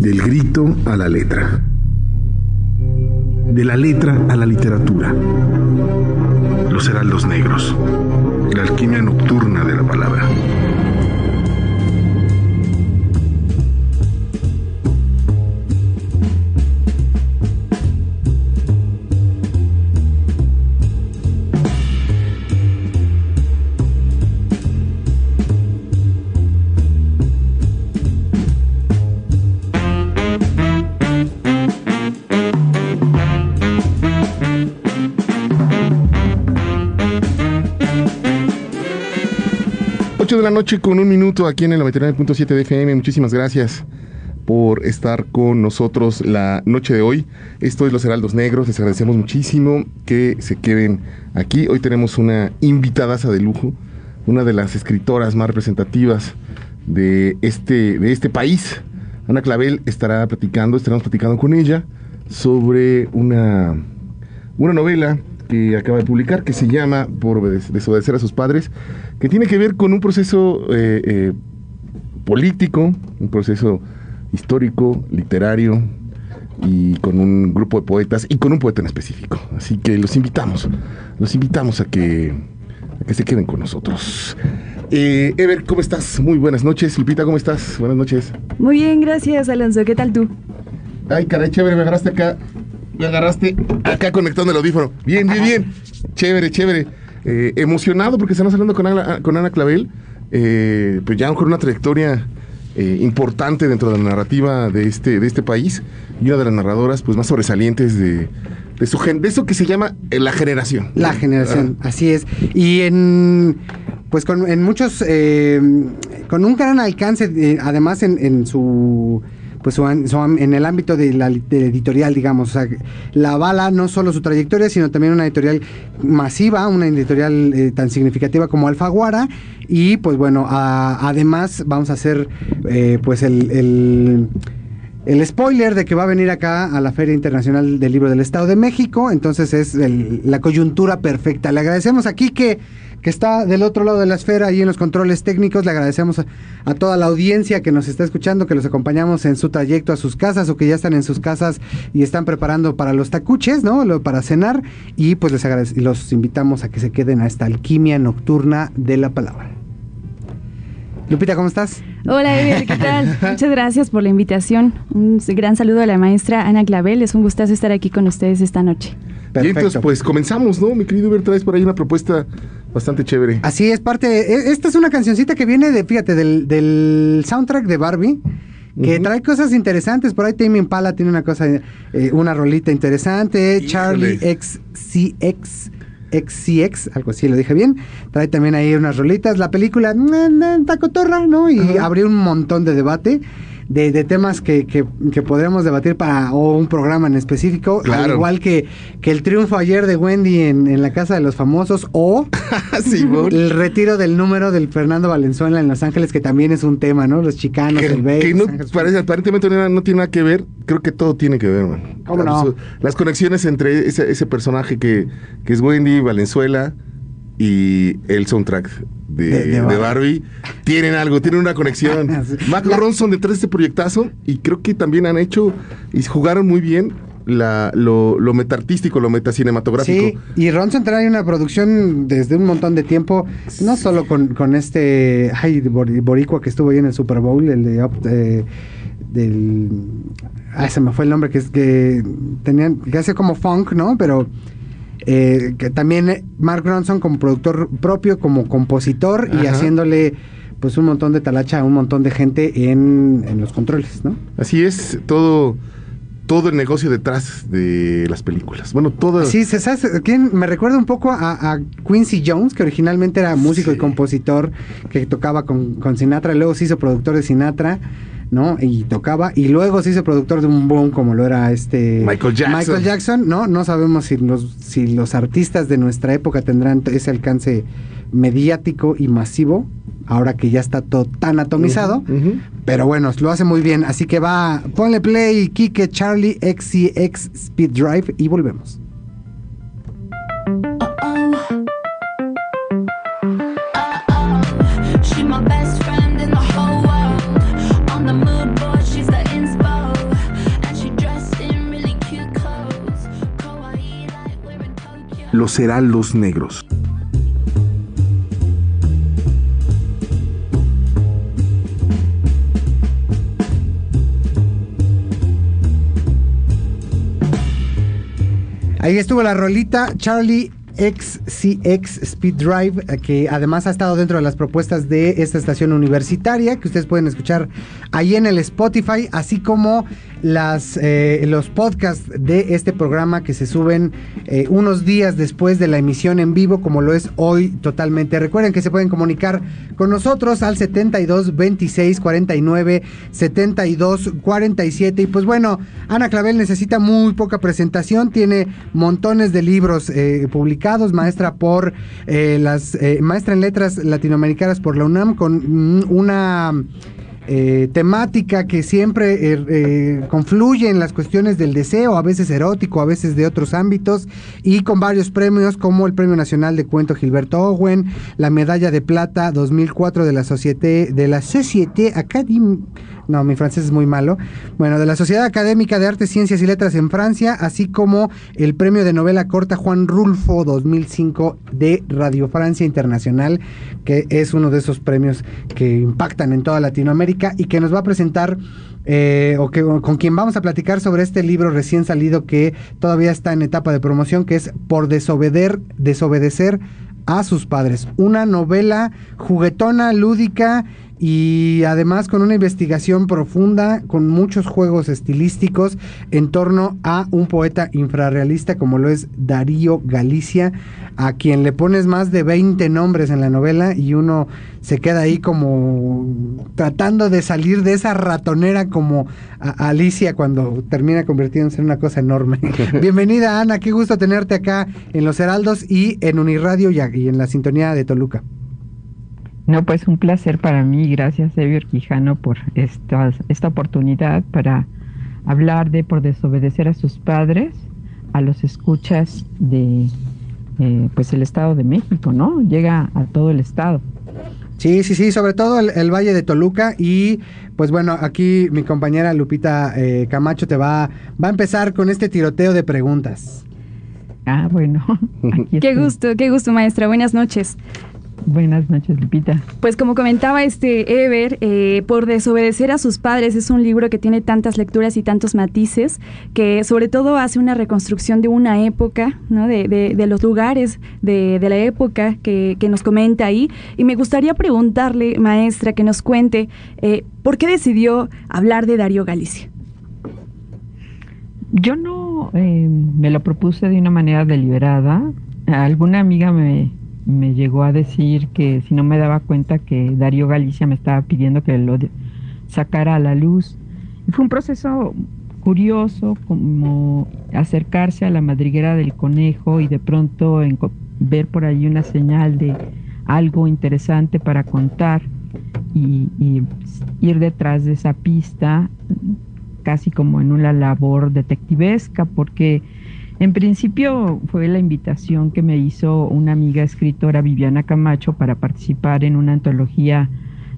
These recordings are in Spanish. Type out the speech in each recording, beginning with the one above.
Del grito a la letra. De la letra a la literatura. Los heraldos negros. La alquimia nocturna de la palabra. Noche con un minuto aquí en el 99.7 de FM. Muchísimas gracias por estar con nosotros la noche de hoy. Esto es Los Heraldos Negros. Les agradecemos muchísimo que se queden aquí. Hoy tenemos una invitadaza de lujo, una de las escritoras más representativas de este, de este país. Ana Clavel estará platicando, estaremos platicando con ella sobre una, una novela que acaba de publicar que se llama Por desobedecer a sus padres que tiene que ver con un proceso eh, eh, político, un proceso histórico, literario y con un grupo de poetas y con un poeta en específico. Así que los invitamos, los invitamos a que, que se queden con nosotros. Eh, Ever, ¿cómo estás? Muy buenas noches. Lupita, ¿cómo estás? Buenas noches. Muy bien, gracias, Alonso. ¿Qué tal tú? Ay, caray, chévere, me agarraste acá. Me agarraste acá conectando el audífono. Bien, bien, bien. Chévere, chévere. Eh, emocionado porque estamos hablando con Ana, con Ana Clavel, eh, pues ya con una trayectoria eh, importante dentro de la narrativa de este, de este país y una de las narradoras pues más sobresalientes de, de, su, de eso que se llama la generación. La generación, ah. así es. Y en pues con en muchos con un gran alcance además en, en su pues en el ámbito de la editorial, digamos. O sea, la bala no solo su trayectoria, sino también una editorial masiva, una editorial eh, tan significativa como Alfaguara. Y pues bueno, además vamos a hacer eh, pues el, el spoiler de que va a venir acá a la Feria Internacional del Libro del Estado de México, entonces es la coyuntura perfecta. Le agradecemos aquí que que está del otro lado de la esfera, ahí en los controles técnicos. Le agradecemos a, toda la audiencia que nos está escuchando, que los acompañamos en su trayecto a sus casas o que ya están en sus casas y están preparando para los tacuches, ¿no? Para cenar. Y pues les los invitamos a que se queden a esta alquimia nocturna de la palabra. Lupita, ¿cómo estás? Hola, Ever, ¿qué tal? Muchas gracias por la invitación. Un gran saludo a la maestra Ana Clavel. Es un gustazo estar aquí con ustedes esta noche. Perfecto. Y entonces, pues comenzamos, ¿no? Mi querido Ever, traes por ahí una propuesta bastante chévere. Así es, parte. E, esta es una cancioncita que viene de, fíjate, del, soundtrack de Barbie. Que trae cosas interesantes. Por ahí Tame Impala tiene una cosa, eh, una rolita interesante. Charlie XCX. XCX, algo así lo dije bien. Trae también ahí unas rolitas. La película, Tacotorra, ¿no? Y abrió un montón de debate de, temas que, que, podremos debatir para o un programa en específico, al igual que, que el triunfo ayer de Wendy en, la Casa de los Famosos o el retiro del número del Fernando Valenzuela en Los Ángeles, que también es un tema, ¿no? Los chicanos, el Bay. Que no, parece, aparentemente no, tiene nada que ver, creo que todo tiene que ver, man. ¿Cómo no? Las conexiones entre ese, ese personaje que, que es Wendy Valenzuela y el soundtrack de, Barbie. tienen algo, tienen una conexión. Mac Ronson detrás de este proyectazo y creo que también han hecho y jugaron muy bien la, lo, lo metartístico, lo metacinematográfico. Sí, y Ronson trae una producción desde un montón de tiempo, no solo con, con este ay, Boricua que estuvo ahí en el Super Bowl, el de, del ah, se me fue el nombre que es que tenían que hace como funk, ¿no? Pero eh, que también eh, Mark Ronson como productor propio, como compositor y haciéndole pues un montón de talacha a un montón de gente en, los controles, ¿no? Así es, todo todo el negocio detrás de las películas. Bueno, todo. Sí, ¿sabes? ¿Quién? Me recuerda un poco a, Quincy Jones, que originalmente era músico y compositor que tocaba con, con Sinatra, luego se hizo productor de Sinatra. ¿No? Y tocaba, y luego se hizo productor de un boom como lo era este Michael Jackson. Michael Jackson, ¿no? No sabemos si los, si los artistas de nuestra época tendrán ese alcance mediático y masivo, ahora que ya está todo tan atomizado, pero bueno, lo hace muy bien, así que va, ponle play, Kike, Charlie, XCX, Speed Drive y volvemos. Los Negros. Ahí estuvo la rolita Charlie XCX Speed Drive, eh, que además ha estado dentro de las propuestas de esta estación universitaria, que ustedes pueden escuchar ahí en el Spotify, así como las, eh, los podcasts de este programa que se suben eh, unos días después de la emisión en vivo, como lo es hoy totalmente. Recuerden que se pueden comunicar con nosotros al 72 26 49 72 47. Y pues bueno, Ana Clavel necesita muy poca presentación, tiene montones de libros eh, publicados, maestra por las maestra en letras latinoamericanas por la UNAM con una eh, temática que siempre eh, eh, confluye en las cuestiones del deseo, a veces erótico, a veces de otros ámbitos, y con varios premios como el Premio Nacional de Cuento Gilberto Owen, la Medalla de Plata 2004 de la Société, de la Société Académique no, mi francés es muy malo. Bueno, de la Sociedad Académica de Artes, Ciencias y Letras en Francia, así como el premio de novela corta Juan Rulfo 2005 de Radio Francia Internacional, que es uno de esos premios que impactan en toda Latinoamérica y que nos va a presentar eh, o que con quien vamos a platicar sobre este libro recién salido que todavía está en etapa de promoción, que es Por desobedecer, desobedecer a sus padres. Una novela juguetona, lúdica y además con una investigación profunda, con muchos juegos estilísticos en torno a un poeta infrarrealista como lo es Darío Galicia, a quien le pones más de 20 nombres en la novela y uno se queda ahí como tratando de salir de esa ratonera como Alicia cuando termina convirtiéndose en una cosa enorme. Bienvenida Ana, qué gusto tenerte acá en Los Heraldos y en Uniradio y en la sintonía de Toluca. No, pues un placer para mí. Gracias, Ever Quijano, por esta, esta oportunidad para hablar de por desobedecer a sus padres, a los escuchas de eh, pues el Estado de México, ¿no? Llega a todo el Estado. Sí, sí, sí, sobre todo el, Valle de Toluca y pues bueno, aquí mi compañera Lupita eh, Camacho te va, va a empezar con este tiroteo de preguntas. Ah, bueno. qué gusto, qué gusto, maestra. Buenas noches. Buenas noches, Lupita. Pues como comentaba este Ever, eh, por desobedecer a sus padres es un libro que tiene tantas lecturas y tantos matices, que sobre todo hace una reconstrucción de una época, ¿no? de, de, los lugares de, de la época que, que, nos comenta ahí. Y me gustaría preguntarle, maestra, que nos cuente, eh, ¿por qué decidió hablar de Darío Galicia? Yo no eh, me lo propuse de una manera deliberada. Alguna amiga me, me llegó a decir que si no me daba cuenta que Darío Galicia me estaba pidiendo que lo sacara a la luz. Y fue un proceso curioso como acercarse a la madriguera del conejo y de pronto ver por ahí una señal de algo interesante para contar y, y ir detrás de esa pista casi como en una labor detectivesca porque en principio fue la invitación que me hizo una amiga escritora, Viviana Camacho, para participar en una antología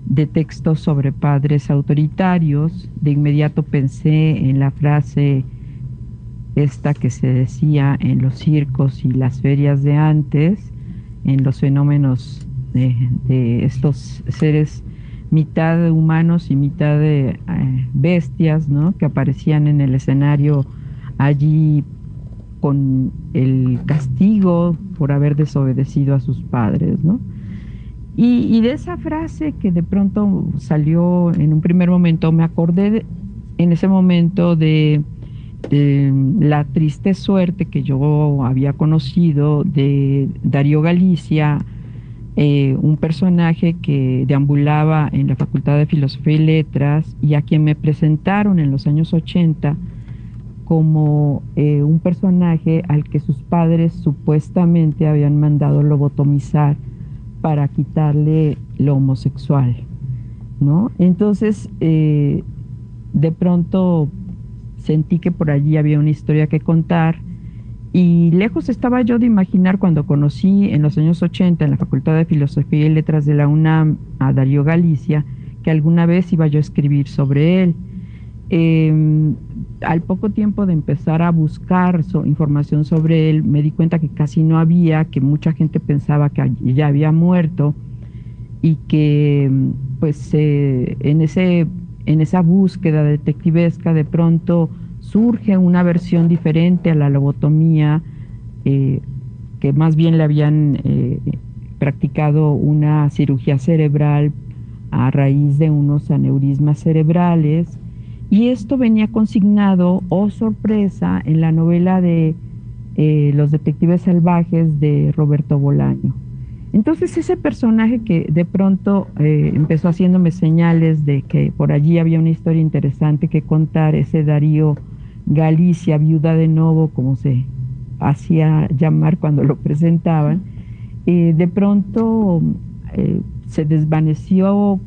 de textos sobre padres autoritarios. De inmediato pensé en la frase esta que se decía en los circos y las ferias de antes, en los fenómenos de, estos seres mitad humanos y mitad de eh, bestias, ¿no? Que aparecían en el escenario allí con el castigo por haber desobedecido a sus padres, ¿no? Y, de esa frase que de pronto salió en un primer momento, me acordé en ese momento de, la triste suerte que yo había conocido de Darío Galicia, eh, un personaje que deambulaba en la Facultad de Filosofía y Letras y a quien me presentaron en los años 80 como eh, un personaje al que sus padres supuestamente habían mandado lobotomizar para quitarle lo homosexual, ¿no? Entonces, eh, de pronto sentí que por allí había una historia que contar y lejos estaba yo de imaginar cuando conocí en los años 80 en la Facultad de Filosofía y Letras de la UNAM a Darío Galicia, que alguna vez iba yo a escribir sobre él. Em, al poco tiempo de empezar a buscar información sobre él, me di cuenta que casi no había, que mucha gente pensaba que ya había muerto y que pues eh, en, ese, en esa búsqueda detectivesca de pronto surge una versión diferente a la lobotomía, eh, que más bien le habían eh, practicado una cirugía cerebral a raíz de unos aneurismas cerebrales y esto venía consignado, oh sorpresa, en la novela de eh, Los Detectives Salvajes de Roberto Bolaño. Entonces ese personaje que de pronto eh, empezó haciéndome señales de que por allí había una historia interesante que contar, ese Darío Galicia, viuda de Novo, como se hacía llamar cuando lo presentaban, eh, de pronto se desvaneció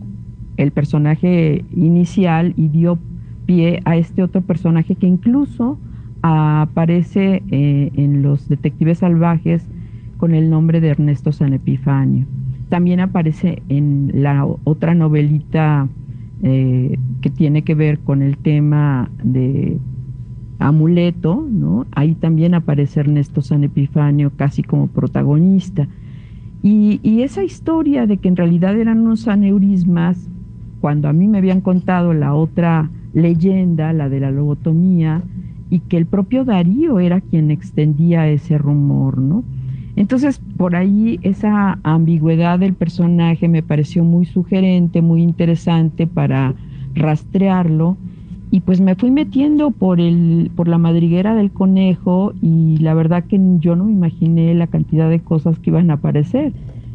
el personaje inicial y dio pie a este otro personaje que incluso aparece eh, en Los Detectives Salvajes con el nombre de Ernesto San Epifanio. También aparece en la otra novelita eh, que tiene que ver con el tema de Amuleto, ¿no? Ahí también aparece Ernesto San Epifanio casi como protagonista. Y, y, esa historia de que en realidad eran unos aneurismas, cuando a mí me habían contado la otra leyenda, la de la lobotomía, y que el propio Darío era quien extendía ese rumor, ¿no? Entonces, por ahí esa ambigüedad del personaje me pareció muy sugerente, muy interesante para rastrearlo. Y pues me fui metiendo por, el, por la madriguera del conejo y la verdad que yo no me imaginé la cantidad de cosas que iban a aparecer.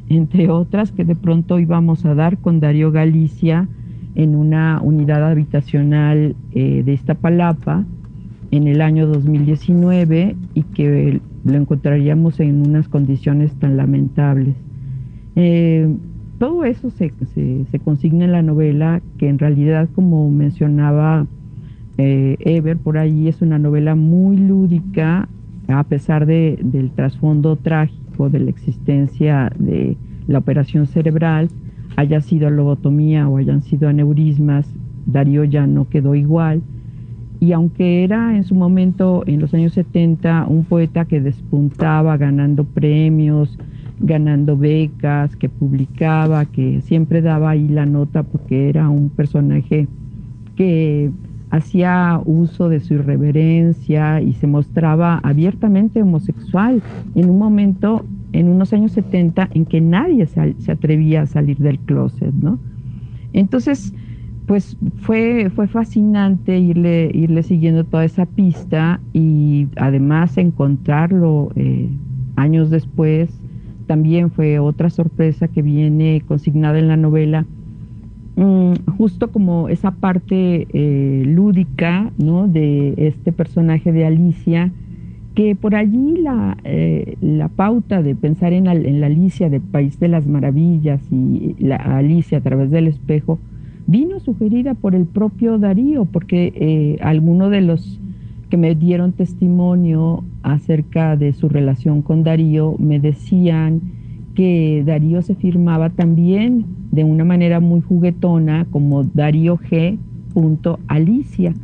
Entre otras que de pronto íbamos a dar con Darío Galicia en una unidad habitacional eh, de Iztapalapa en el año 2019 y que lo encontraríamos en unas condiciones tan lamentables. Eh, todo eso se, consigna en la novela, que en realidad, como mencionaba eh, Ever, por ahí es una novela muy lúdica, a pesar de, del trasfondo trágico de la existencia de la operación cerebral, haya sido lobotomía o hayan sido aneurismas, Darío ya no quedó igual. Y aunque era en su momento, en los años 70, un poeta que despuntaba ganando premios, ganando becas, que publicaba, que siempre daba ahí la nota porque era un personaje que hacía uso de su irreverencia y se mostraba abiertamente homosexual en un momento en unos años 70 en que nadie se, atrevía a salir del closet, ¿no? Entonces, pues fue, fue fascinante irle, irle siguiendo toda esa pista y además encontrarlo eh, años después también fue otra sorpresa que viene consignada en la novela, mm, justo como esa parte eh, lúdica ¿no? de este personaje de Alicia, que por allí la, eh, la pauta de pensar en, la Alicia de País de las Maravillas y la Alicia a través del espejo vino sugerida por el propio Darío, porque eh, algunos de los que me dieron testimonio acerca de su relación con Darío me decían que Darío se firmaba también de una manera muy juguetona como Darío G. Alicia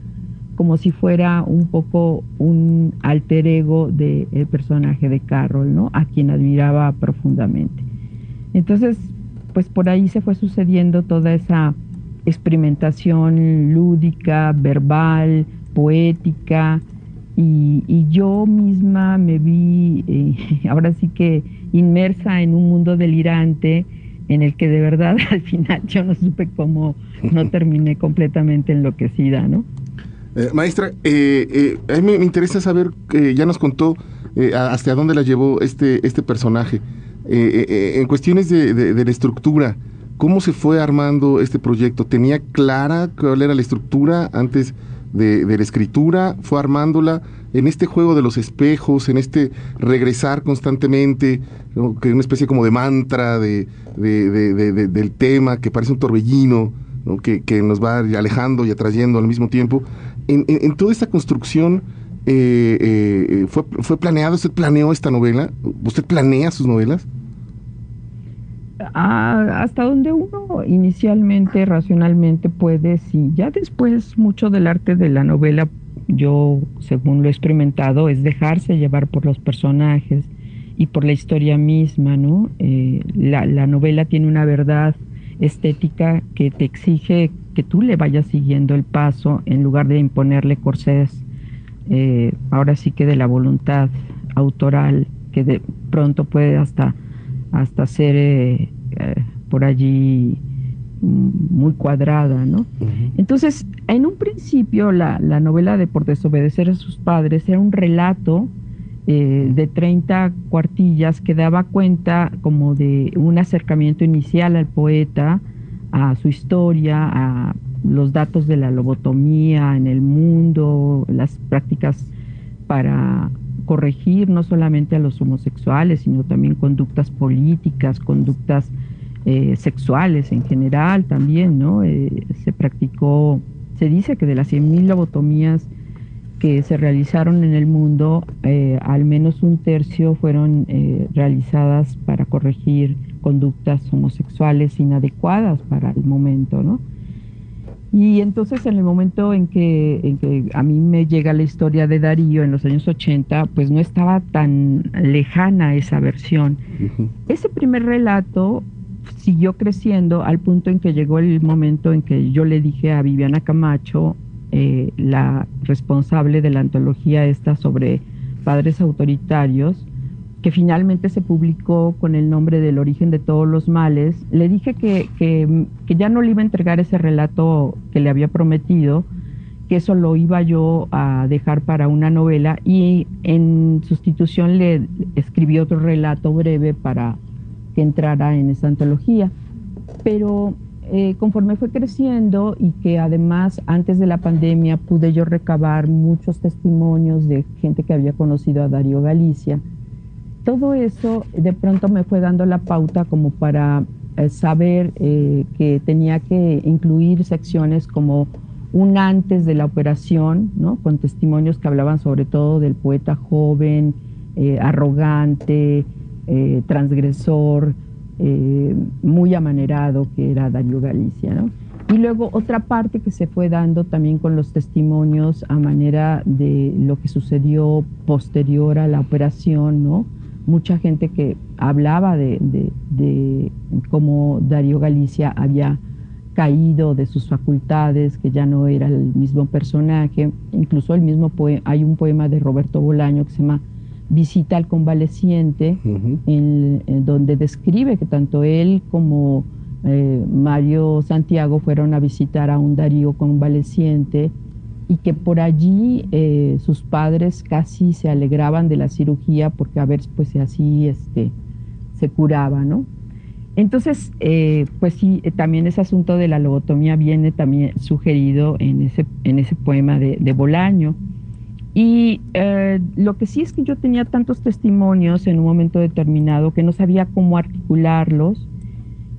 como si fuera un poco un alter ego del personaje de Carroll, ¿no? A quien admiraba profundamente. Entonces, pues por ahí se fue sucediendo toda esa experimentación lúdica, verbal, poética, y, yo misma me vi eh, ahora sí que inmersa en un mundo delirante en el que de verdad al final yo no supe cómo no terminé completamente enloquecida, ¿no? Eh, maestra, eh, eh, a mí me, interesa saber, ya nos contó hasta dónde la llevó este, este personaje. en cuestiones de, la estructura, ¿cómo se fue armando este proyecto? ¿Tenía clara cuál era la estructura antes de, la escritura? ¿Fue armándola en este juego de los espejos, en este regresar constantemente, que una especie como de mantra de, del tema que parece un torbellino? Que, que, nos va alejando y atrayendo al mismo tiempo en, toda esta construcción, eh, eh, fue, ¿fue planeado? ¿Usted planeó esta novela? ¿Usted planea sus novelas? Ah, hasta donde uno inicialmente, racionalmente puede, sí. Ya después mucho del arte de la novela yo, según lo he experimentado, es dejarse llevar por los personajes y por la historia misma, ¿no? Eh, la, novela tiene una verdad estética que te exige que tú le vayas siguiendo el paso en lugar de imponerle corsés, eh, ahora sí que de la voluntad autoral, que de pronto puede hasta, hasta ser eh, por allí muy cuadrada, ¿no? Entonces, en un principio, la, novela de Por desobedecer a sus padres era un relato eh, de 30 cuartillas que daba cuenta como de un acercamiento inicial al poeta, a su historia, a los datos de la lobotomía en el mundo, las prácticas para corregir no solamente a los homosexuales, sino también conductas políticas, conductas eh, sexuales en general también, ¿no? Eh, se practicó, se dice que de las 100.000 lobotomías que se realizaron en el mundo, eh, al menos un tercio fueron realizadas para corregir conductas homosexuales inadecuadas para el momento, ¿no? Y entonces en el momento en que, en que, a mí me llega la historia de Darío en los años 80, pues no estaba tan lejana esa versión. Ese primer relato siguió creciendo al punto en que llegó el momento en que yo le dije a Viviana Camacho, eh, la responsable de la antología esta sobre padres autoritarios, que finalmente se publicó con el nombre del origen de todos los males, le dije que, que, ya no le iba a entregar ese relato que le había prometido, que eso lo iba yo a dejar para una novela y en sustitución le escribí otro relato breve para que entrara en esa antología. Pero eh, conforme fue creciendo y que además antes de la pandemia pude yo recabar muchos testimonios de gente que había conocido a Darío Galicia, todo eso de pronto me fue dando la pauta como para eh, saber eh, que tenía que incluir secciones como un antes de la operación, ¿no? con testimonios que hablaban sobre todo del poeta joven, arrogante, eh, transgresor, eh, muy amanerado que era Darío Galicia. ¿no? Y luego otra parte que se fue dando también con los testimonios a manera de lo que sucedió posterior a la operación, ¿no? Mucha gente que hablaba de, de cómo Darío Galicia había caído de sus facultades, que ya no era el mismo personaje. Incluso el mismo hay un poema de Roberto Bolaño que se llama visita al convaleciente, en, donde describe que tanto él como eh, Mario Santiago fueron a visitar a un Darío convaleciente y que por allí eh, sus padres casi se alegraban de la cirugía porque a ver pues así este, se curaba, ¿no? Entonces, eh, pues sí, también ese asunto de la lobotomía viene también sugerido en ese, en ese poema de, de Bolaño. Y eh, lo que sí es que yo tenía tantos testimonios en un momento determinado que no sabía cómo articularlos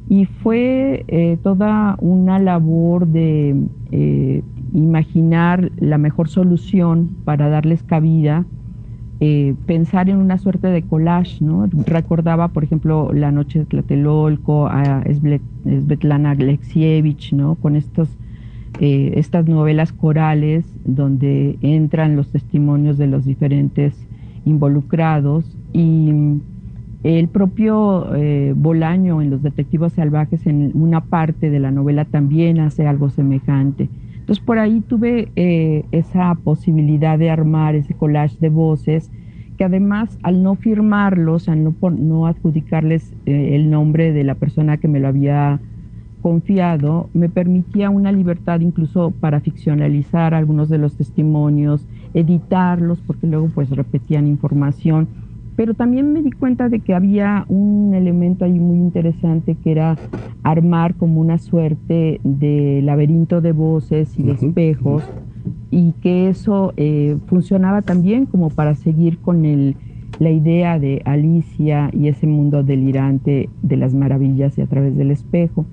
y fue eh, toda una labor de eh, imaginar la mejor solución para darles cabida, pensar en una suerte de collage, ¿no? Recordaba, por ejemplo, La Noche de Tlatelolco, a Svetlana Alexievich, ¿no? Con estos eh, estas novelas corales donde entran los testimonios de los diferentes involucrados y el propio eh, Bolaño en Los Detectivos Salvajes en una parte de la novela también hace algo semejante. Entonces por ahí tuve eh, esa posibilidad de armar ese collage de voces que además al no firmarlos, al no, no adjudicarles el nombre de la persona que me lo había confiado me permitía una libertad incluso para ficcionalizar algunos de los testimonios, editarlos, porque luego pues repetían información. Pero también me di cuenta de que había un elemento ahí muy interesante que era armar como una suerte de laberinto de voces y de espejos y que eso eh, funcionaba también como para seguir con el, la idea de Alicia y ese mundo delirante de las maravillas y a través del espejo.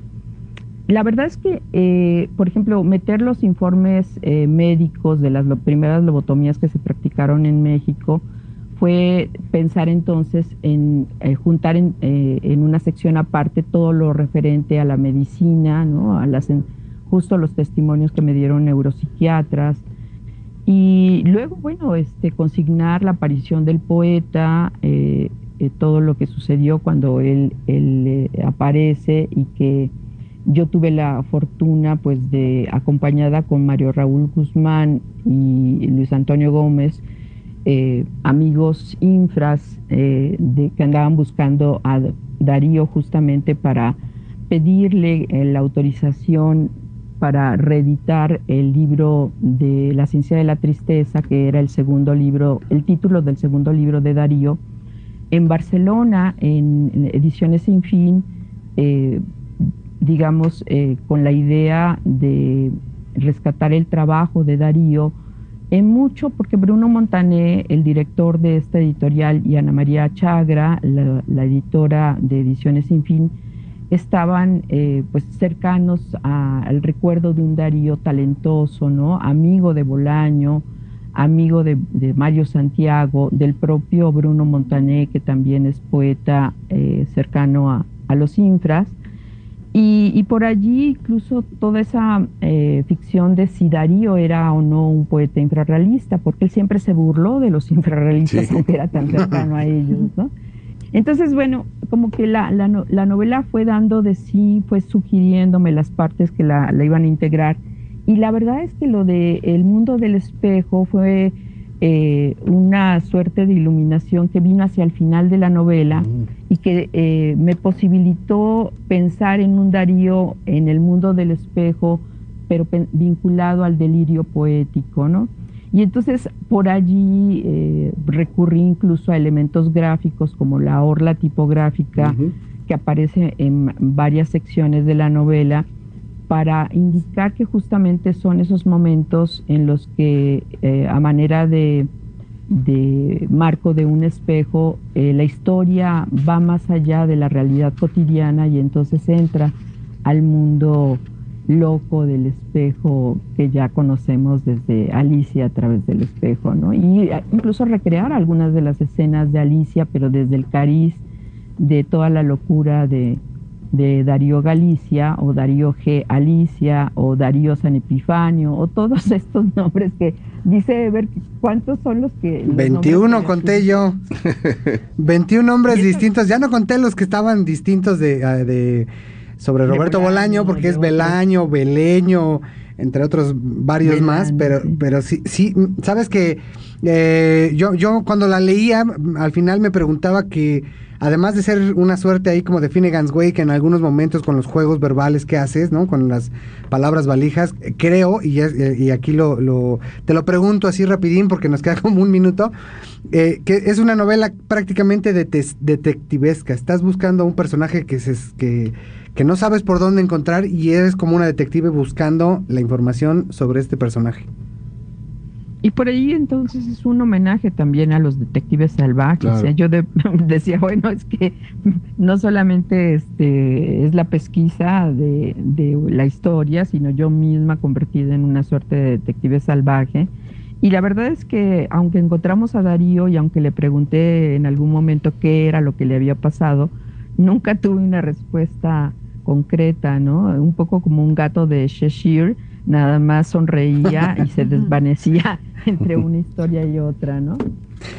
La verdad es que, eh, por ejemplo, meter los informes eh, médicos de las primeras lobotomías que se practicaron en México fue pensar entonces en eh, juntar en, una sección aparte todo lo referente a la medicina, ¿no? a las, justo los testimonios que me dieron neuropsiquiatras, Y luego, bueno, este, consignar la aparición del poeta, eh, eh, todo lo que sucedió cuando él, él aparece y que yo tuve la fortuna, pues, de acompañada con Mario Raúl Guzmán y Luis Antonio Gómez, amigos infras de, que andaban buscando a Darío justamente para pedirle la autorización para reeditar el libro de La ciencia de la tristeza, que era el segundo libro, el título del segundo libro de Darío, en Barcelona, en Ediciones Sin Fin, eh, digamos, eh, con la idea de rescatar el trabajo de Darío, en mucho porque Bruno Montané, el director de esta editorial, y Ana María Chagra, la editora de Ediciones Sin Fin, estaban eh, pues cercanos al recuerdo de un Darío talentoso, ¿no? Amigo de Bolaño, amigo de, Mario Santiago, del propio Bruno Montané, que también es poeta eh, cercano a, los infras. Y, por allí incluso toda esa eh, ficción de si Darío era o no un poeta infrarrealista, porque él siempre se burló de los infrarrealistas, aunque era tan cercano a ellos, ¿no? Entonces, bueno, como que la, la, novela fue dando de sí, fue sugiriéndome las partes que la, iban a integrar. Y la verdad es que lo de El mundo del espejo fue eh, una suerte de iluminación que vino hacia el final de la novela mm. y que eh, me posibilitó pensar en un Darío en el mundo del espejo, pero vinculado al delirio poético, ¿no? Y entonces por allí eh, recurrí incluso a elementos gráficos como la orla tipográfica que aparece en varias secciones de la novela para indicar que justamente son esos momentos en los que eh, a manera de, marco de un espejo, eh, la historia va más allá de la realidad cotidiana y entonces entra al mundo loco del espejo que ya conocemos desde Alicia a través del espejo, ¿no? Y eh, incluso recrear algunas de las escenas de Alicia, pero desde el cariz de toda la locura de, Darío Galicia o Darío G. Alicia o Darío San Epifanio o todos estos nombres que dice ver cuántos son los que... 21 conté yo. 21 nombres distintos. Ya no conté los que estaban distintos de ah, sobre Roberto Bolaño, porque es Belaño, Beleño, entre otros varios más, pero, pero sí, sí, sabes que eh, yo, yo cuando la leía, al final me preguntaba que además de ser una suerte ahí como de Finnegan's Wake en algunos momentos con los juegos verbales que haces, ¿no? Con las palabras valijas, creo, y, y aquí lo, lo, te lo pregunto así rapidín porque nos queda como un minuto, eh, que es una novela prácticamente de detectivesca. Estás buscando a un personaje que, se, que que no sabes por dónde encontrar y eres como una detective buscando la información sobre este personaje. Y por ahí entonces es un homenaje también a los detectives salvajes. Yo decía, bueno, es que no solamente este, es la pesquisa de, de, la historia, sino yo misma convertida en una suerte de detective salvaje. Y la verdad es que aunque encontramos a Darío y aunque le pregunté en algún momento qué era lo que le había pasado, nunca tuve una respuesta concreta, ¿no? Un poco como un gato de Cheshire, nada más sonreía y se desvanecía entre una historia y otra, ¿no?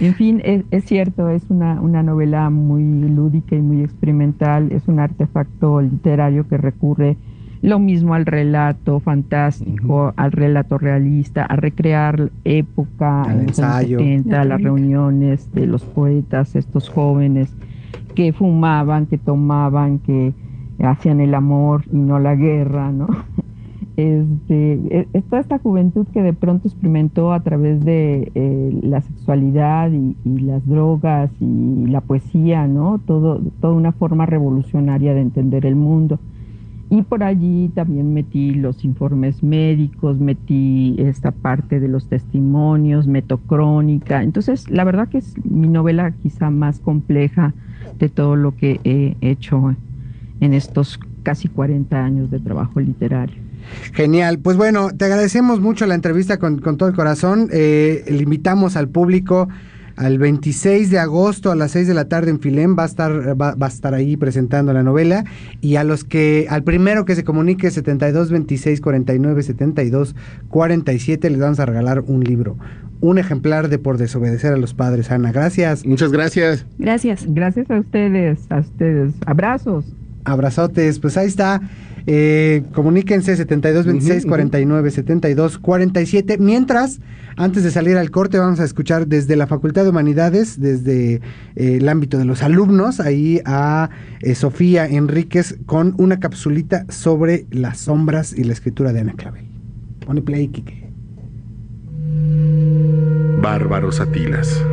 En fin, es, cierto, es una, una, novela muy lúdica y muy experimental, es un artefacto literario que recurre lo mismo al relato fantástico, al relato realista, a recrear época, al ensayo, las reuniones de los poetas, estos jóvenes que fumaban, que tomaban, que hacían el amor y no la guerra, ¿no? Este, es toda esta juventud que de pronto experimentó a través de eh, la sexualidad y, las drogas y la poesía, ¿no? Todo, toda una forma revolucionaria de entender el mundo. Y por allí también metí los informes médicos, metí esta parte de los testimonios, metocrónica. Entonces, la verdad que es mi novela quizá más compleja de todo lo que he hecho en estos casi 40 años de trabajo literario. Genial, pues bueno, te agradecemos mucho la entrevista con, todo el corazón, eh, le invitamos al público al 26 de agosto a las 6 de la tarde en Filén va a estar va, va a estar ahí presentando la novela y a los que al primero que se comunique 72 26 49 72 47 les vamos a regalar un libro, un ejemplar de por desobedecer a los padres. Ana, gracias. Muchas gracias. Gracias. Gracias a ustedes, a ustedes. Abrazos. Abrazotes, pues ahí está. Eh, comuníquense 72 26 Ujú, ujú. 49 72 47. Mientras, antes de salir al corte, vamos a escuchar desde la Facultad de Humanidades, desde eh, el ámbito de los alumnos, ahí a eh, Sofía Enríquez con una capsulita sobre las sombras y la escritura de Ana Clavel. Pone play, Kike. Bárbaros Atilas.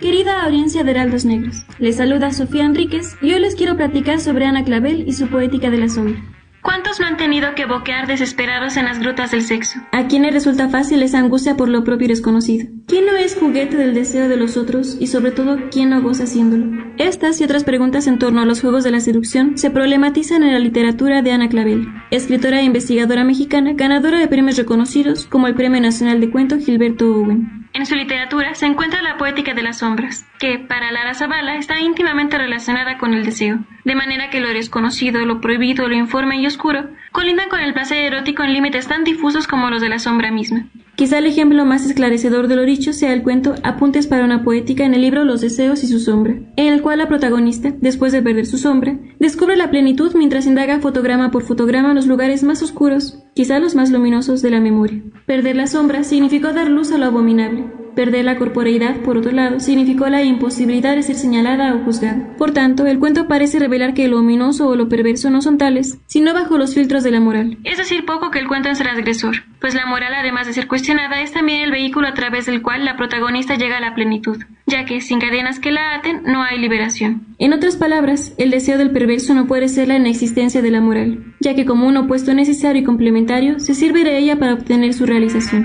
Querida audiencia de Heraldos Negros, les saluda Sofía Enríquez y hoy les quiero platicar sobre Ana Clavel y su poética de la sombra. ¿Cuántos no han tenido que boquear desesperados en las grutas del sexo? ¿A quienes resulta fácil esa angustia por lo propio y desconocido? ¿Quién no es juguete del deseo de los otros y sobre todo quién no goza haciéndolo? Estas y otras preguntas en torno a los juegos de la seducción se problematizan en la literatura de Ana Clavel, escritora e investigadora mexicana ganadora de premios reconocidos como el Premio Nacional de Cuento Gilberto Owen. En su literatura se encuentra la poética de las sombras, que, para Lara Zavala, está íntimamente relacionada con el deseo, de manera que lo desconocido, lo prohibido, lo informe y oscuro colindan con el placer erótico en límites tan difusos como los de la sombra misma. Quizá el ejemplo más esclarecedor de lo dicho sea el cuento Apuntes para una poética en el libro Los deseos y su sombra, en el cual la protagonista, después de perder su sombra, descubre la plenitud mientras indaga fotograma por fotograma los lugares más oscuros, quizá los más luminosos de la memoria. Perder la sombra significó dar luz a lo abominable. Perder la corporeidad, por otro lado, significó la imposibilidad de ser señalada o juzgada. Por tanto, el cuento parece revelar que lo ominoso o lo perverso no son tales, sino bajo los filtros de la moral. Es decir, poco que el cuento es transgresor, pues la moral, además de ser cuestionada, es también el vehículo a través del cual la protagonista llega a la plenitud, ya que sin cadenas que la aten no hay liberación. En otras palabras, el deseo del perverso no puede ser la inexistencia de la moral, ya que como un opuesto necesario y complementario, se sirve de ella para obtener su realización.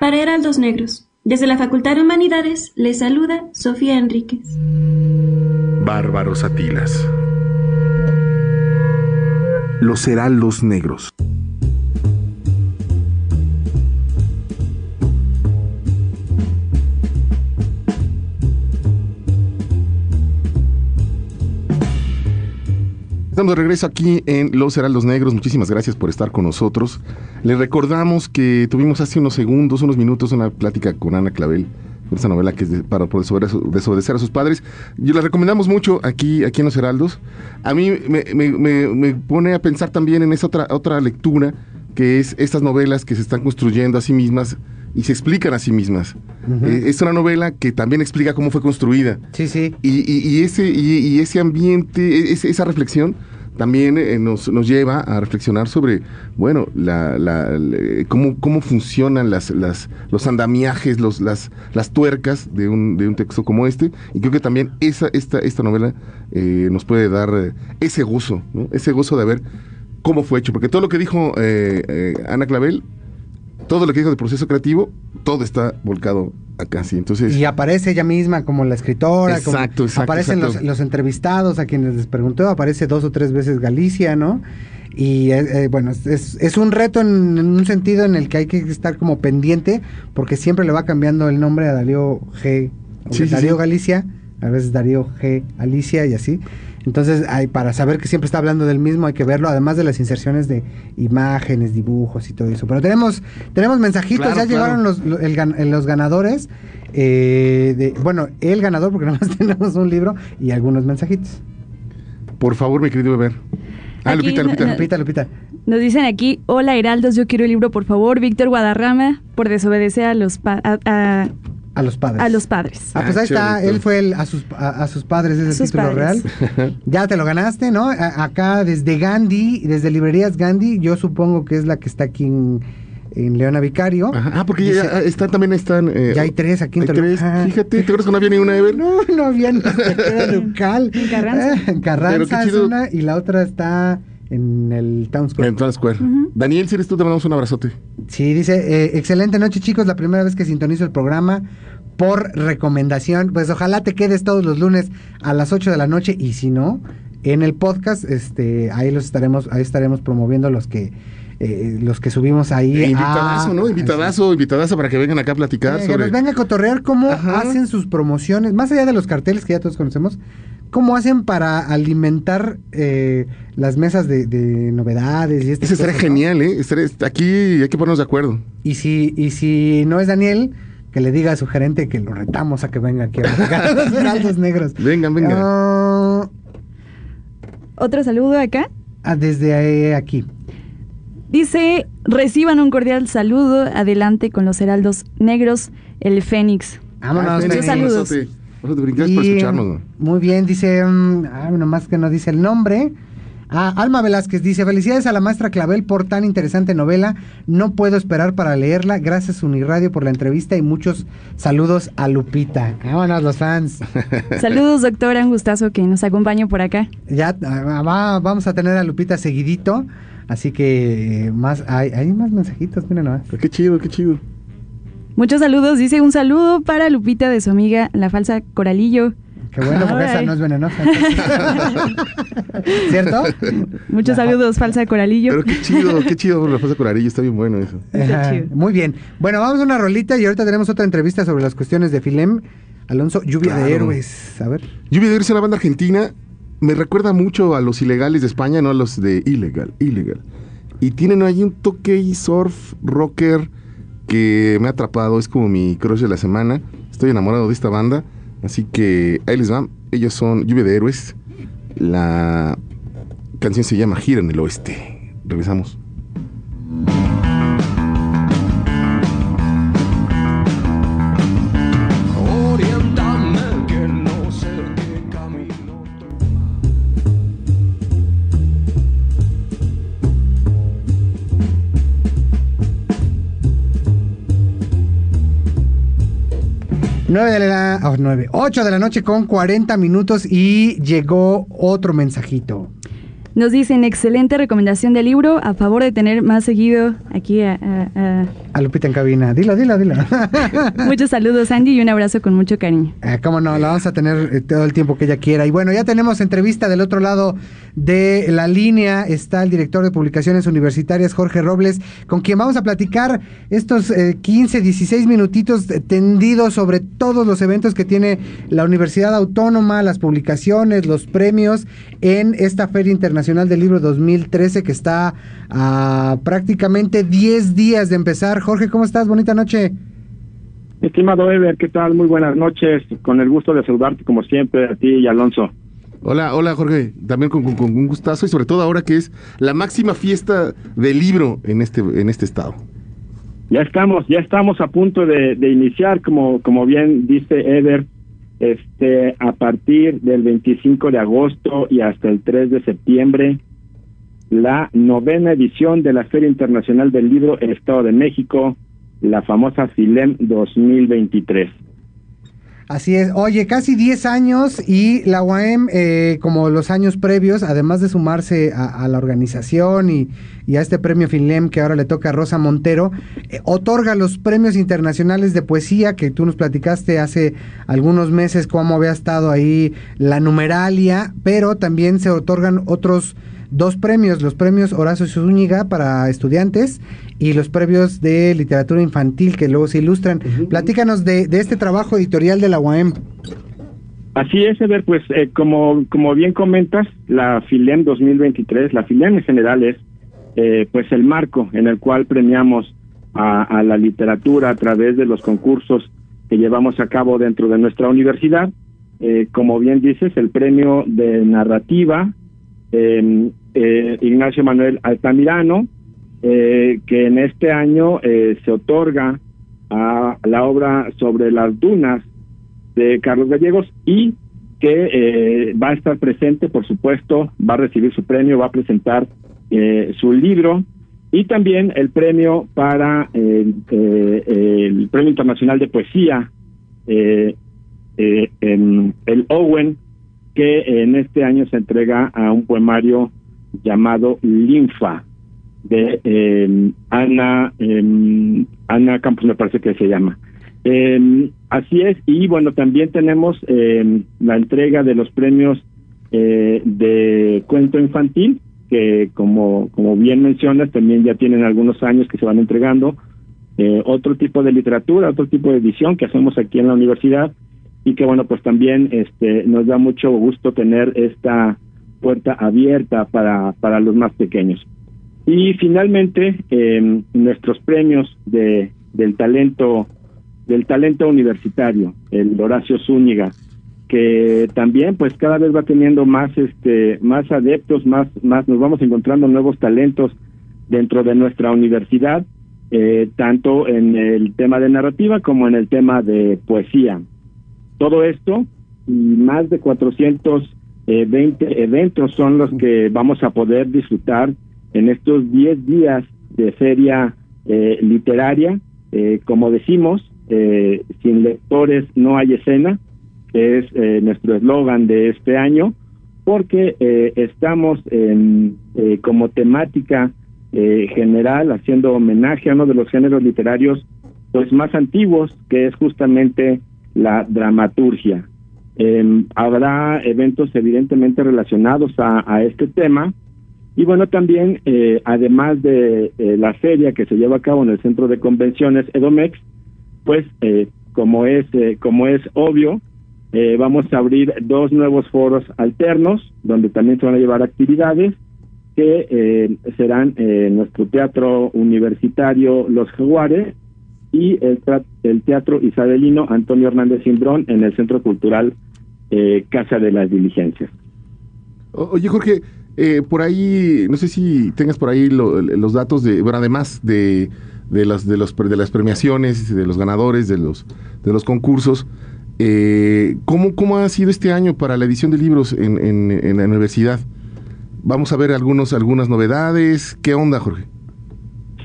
Para Heraldos Negros, desde la Facultad de Humanidades, les saluda Sofía Enríquez. Bárbaros Atilas. Los heraldos negros. Estamos de regreso aquí en Los Heraldos Negros. Muchísimas gracias por estar con nosotros. Les recordamos que tuvimos hace unos segundos, unos minutos, una plática con Ana Clavel, con esa novela que es de- para por desobedecer, desobedecer a sus padres. Yo la recomendamos mucho aquí, aquí en Los Heraldos. A mí me, me- me- me pone a pensar también en esa otra, otra lectura, que es estas novelas que se están construyendo a sí mismas y se explican a sí mismas. Eh, es una novela que también explica cómo fue construida. Sí, sí. Y, y- y ese, y, y ese ambiente, e- ese- esa reflexión también eh, nos, nos lleva a reflexionar sobre, bueno, la, la- la- cómo, cómo funcionan las, las, los andamiajes, los, las, las tuercas de un, de un texto como este. Y creo que también esa, esta, esta novela eh, nos puede dar eh, ese gozo, ¿no? ese gozo de ver cómo fue hecho. Porque todo lo que dijo eh, eh, Ana Clavel, todo lo que dijo del proceso creativo, todo está volcado acá, sí. Entonces, Y aparece ella misma como la escritora, como- Exacto, exacto, aparecen exacto. Los, los entrevistados a quienes les preguntó, aparece dos o tres veces Galicia, ¿no? Y eh, eh, bueno, es- es, un reto en, en un sentido en el que hay que estar como pendiente, porque siempre le va cambiando el nombre a Darío G. o Sí, sí, Darío sí. Galicia, a veces Darío G. Alicia y así. Entonces, hay, para saber que siempre está hablando del mismo, hay que verlo, además de las inserciones de imágenes, dibujos y todo eso. Pero tenemos, tenemos mensajitos, Claro, ya claro. llegaron los, el gan- los ganadores. eh, de, bueno, el ganador, porque nada más tenemos un libro y algunos mensajitos. por favor, mi querido Beber. Ah, Aquí Lupita, no- Lupita. no- Lupita, Lupita. Nos dicen aquí, hola Heraldos, yo quiero el libro, por favor. Víctor Guadarrama, por desobedecer a los, pa- a, a- A los padres. a los padres. Ah, pues Ah, ahí está, chévere, él fue el, a, sus, a, a sus padres, es el Sus título padres. real. ya te lo ganaste, ¿no? A- acá desde Gandhi, desde Librerías Gandhi, yo supongo que es la que está aquí en, en Leona Vicario. Ajá. Ah, porque Dice- ya están, también están. eh, Ya hay tres aquí en hay tres. Toluca. Fíjate, ¿te acuerdas que no había ni una Ever? No, no había ni siquiera local. En Carranza. Ah, en Carranza Pero qué es una y la otra está en el Town Square. En Town Square. Daniel, si eres tú, te mandamos un abrazote. Sí, dice, eh, excelente noche chicos, la primera vez que sintonizo el programa por recomendación, pues ojalá te quedes todos los lunes a las 8 de la noche y si no, en el podcast, este, ahí los estaremos, ahí estaremos promoviendo los que eh, los que subimos ahí. E invitadazo, ¿no? Invitadazo, invitadazo para que vengan acá a platicar. Eh, que nos venga a cotorrear cómo hacen sus promociones, más allá de los carteles que ya todos conocemos, cómo hacen para alimentar eh, las mesas de, novedades y este Eso estaría genial, ¿eh? aquí hay que ponernos de acuerdo. Y si, y si no es Daniel, que le diga a su gerente que lo retamos a que venga aquí a los heraldos negros. Vengan, vengan. Ah, Otro saludo acá. Ah, desde aquí. Dice, reciban un cordial saludo, adelante con los heraldos negros, el Fénix. Vámonos, Muchos saludos. Gracias por escucharnos. Muy bien, dice, um, nomás que no dice el nombre. Ah, Alma Velázquez dice, felicidades a la maestra Clavel por tan interesante novela. No puedo esperar para leerla. Gracias Uniradio por la entrevista y muchos saludos a Lupita. Vámonos los fans. saludos doctora, un gustazo que nos acompañe por acá. Ya ah, vamos a tener a Lupita seguidito. Así que más hay, hay más mensajitos, miren nomás. Qué chido, qué chido. Muchos saludos. Dice un saludo para Lupita de su amiga, la falsa Coralillo. Qué bueno, porque esa no es venenosa. ¿Cierto? Muchos saludos, falsa Coralillo. Pero qué chido, qué chido la falsa Coralillo, está bien bueno eso. Muy bien. Bueno, vamos a una rolita y ahorita tenemos otra entrevista sobre las cuestiones de Filem. Alonso, Lluvia de Héroes. A ver. Lluvia de Héroes es una banda argentina. Me recuerda mucho a los ilegales de España, no a los de ilegal, ilegal. Y tienen ahí un toque surf, rocker, que me ha atrapado. Es como mi crush de la semana. Estoy enamorado de esta banda. Así que ahí les va. Ellos son Lluvia de Héroes. La canción se llama Gira en el Oeste. Regresamos. 9 de la... 9, 8 de la noche con 40 minutos y llegó otro mensajito. Nos dicen, excelente recomendación de libro, a favor de tener más seguido aquí a... A, Lupita en cabina. Dilo, dilo, dilo. Muchos saludos, Andy, y un abrazo con mucho cariño. Eh, cómo no, la vamos a tener eh, todo el tiempo que ella quiera. Y bueno, ya tenemos entrevista del otro lado de la línea. Está el director de publicaciones universitarias, Jorge Robles, con quien vamos a platicar estos 15, eh, 16 minutitos tendidos sobre todos los eventos que tiene la Universidad Autónoma, las publicaciones, los premios en esta Feria Internacional del Libro 2013 que está a prácticamente 10 días de empezar. Jorge, ¿cómo estás? Bonita noche. Estimado Ever, ¿qué tal? Muy buenas noches. Con el gusto de saludarte como siempre a ti y Alonso. Hola, hola Jorge, también con, un gustazo y sobre todo ahora que es la máxima fiesta del libro en este, en este estado. Ya estamos, ya estamos a punto de, iniciar, como, como bien dice Ever, este, a partir del 25 de agosto y hasta el 3 de septiembre, la novena edición de la Feria Internacional del Libro Estado de México, la famosa FILEM 2023. Así es. Oye, casi 10 años y la UAM, eh, como los años previos, además de sumarse a, la organización y, a este premio FILEM que ahora le toca a Rosa Montero, eh, otorga los premios internacionales de poesía que tú nos platicaste hace algunos meses cómo había estado ahí la numeralia, pero también se otorgan otros dos premios, los premios Horacio Zúñiga para estudiantes y los premios de literatura infantil que luego se ilustran. Platícanos de, de, este trabajo editorial de la UAM. Así es, Eder, pues eh, como, como bien comentas, la FILEM 2023, la FILEM en general es eh, pues el marco en el cual premiamos a, la literatura a través de los concursos que llevamos a cabo dentro de nuestra universidad. Eh, como bien dices, el premio de narrativa, Ignacio Manuel Altamirano, eh, que en este año eh, se otorga a la obra sobre las dunas de Carlos Gallegos y que eh, va a estar presente, por supuesto, va a recibir su premio, va a presentar su libro y también el premio para el Premio Internacional de Poesía, el Owen, que en este año se entrega a un poemario llamado Linfa de eh, Ana eh, Ana Campos me parece que se llama eh, así es y bueno también tenemos la entrega de los premios de cuento infantil que como, como bien mencionas, también ya tienen algunos años que se van entregando. Eh, otro tipo de literatura, otro tipo de edición que hacemos aquí en la universidad y que bueno, pues también este, nos da mucho gusto tener esta puerta abierta para, para los más pequeños. Y finalmente, eh, nuestros premios de, del talento del talento universitario, el Horacio Zúñiga, que también pues cada vez va teniendo más este más adeptos más más nos vamos encontrando nuevos talentos dentro de nuestra universidad eh, tanto en el tema de narrativa como en el tema de poesía todo esto y más de 420 eh, eventos son los que vamos a poder disfrutar en estos 10 días de feria eh, literaria. Como decimos sin lectores no hay escena que es eh, nuestro eslogan de este año, porque eh, estamos en, eh, como temática general haciendo homenaje a uno de los géneros literarios pues más antiguos, que es justamente la dramaturgia. Em, habrá eventos evidentemente relacionados a, este tema y bueno también además de la feria que se lleva a cabo en el centro de convenciones Edomex pues como es como es obvio eh, vamos a abrir dos nuevos foros alternos, donde también se van a llevar actividades que eh, serán eh, nuestro teatro universitario Los Jaguares y el, teatro isabelino Antonio Hernández Simbrón en el Centro Cultural eh, Casa de las Diligencias. oye, Jorge, por ahí, no sé si tengas por ahí los datos de, bueno, además de, de, las, de, los, de las premiaciones, de los ganadores, de los, de los concursos, eh, ¿cómo, ¿Cómo ha sido este año para la edición de libros en, en, la universidad? Vamos a ver algunos, algunas novedades. ¿Qué onda, Jorge?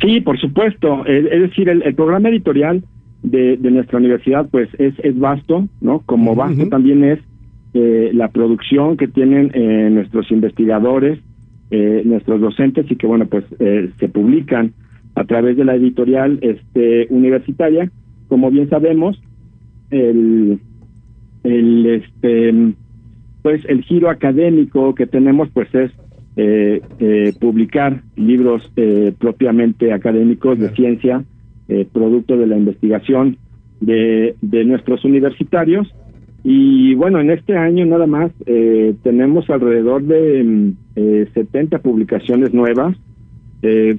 Sí, por supuesto. Es, decir, el, programa editorial de, de, nuestra universidad pues es, es vasto, ¿no? Como vasto también es eh, la producción que tienen eh, nuestros investigadores, eh, nuestros docentes y que, bueno, pues eh, se publican a través de la editorial este, universitaria. Como bien sabemos, el, el este pues el giro académico que tenemos pues es eh, eh, publicar libros eh, propiamente académicos de ciencia producto de la investigación de, de nuestros universitarios. Y bueno en este año nada más tenemos alrededor de 70 publicaciones nuevas.